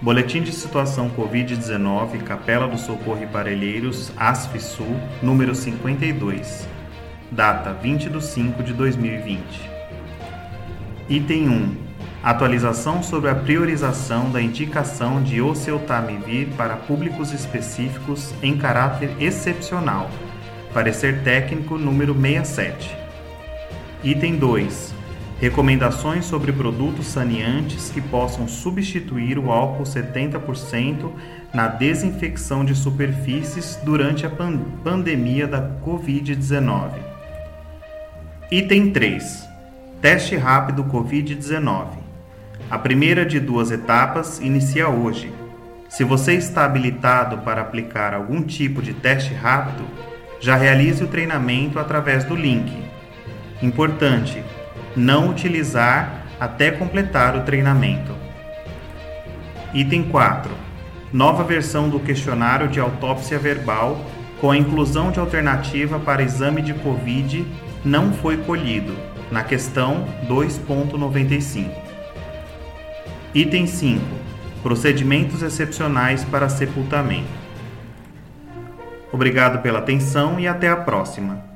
Boletim de Situação Covid-19, Capela do Socorro e Parelheiros, ASFSUL, número 52. Data 20 de 5 de 2020. Item 1. Atualização sobre a priorização da indicação de oseltamivir para públicos específicos em caráter excepcional. Parecer técnico número 67. Item 2 Recomendações sobre produtos saneantes que possam substituir o álcool 70% na desinfecção de superfícies durante a pan pandemia da Covid-19. Item 3. Teste rápido Covid-19. A primeira de duas etapas inicia hoje. Se você está habilitado para aplicar algum tipo de teste rápido, já realize o treinamento através do link. Importante, não utilizar até completar o treinamento. Item 4. Nova versão do questionário de autópsia verbal com a inclusão de alternativa para exame de COVID não foi colhido, na questão 2.95. Item 5. Procedimentos excepcionais para sepultamento. Obrigado pela atenção e até a próxima.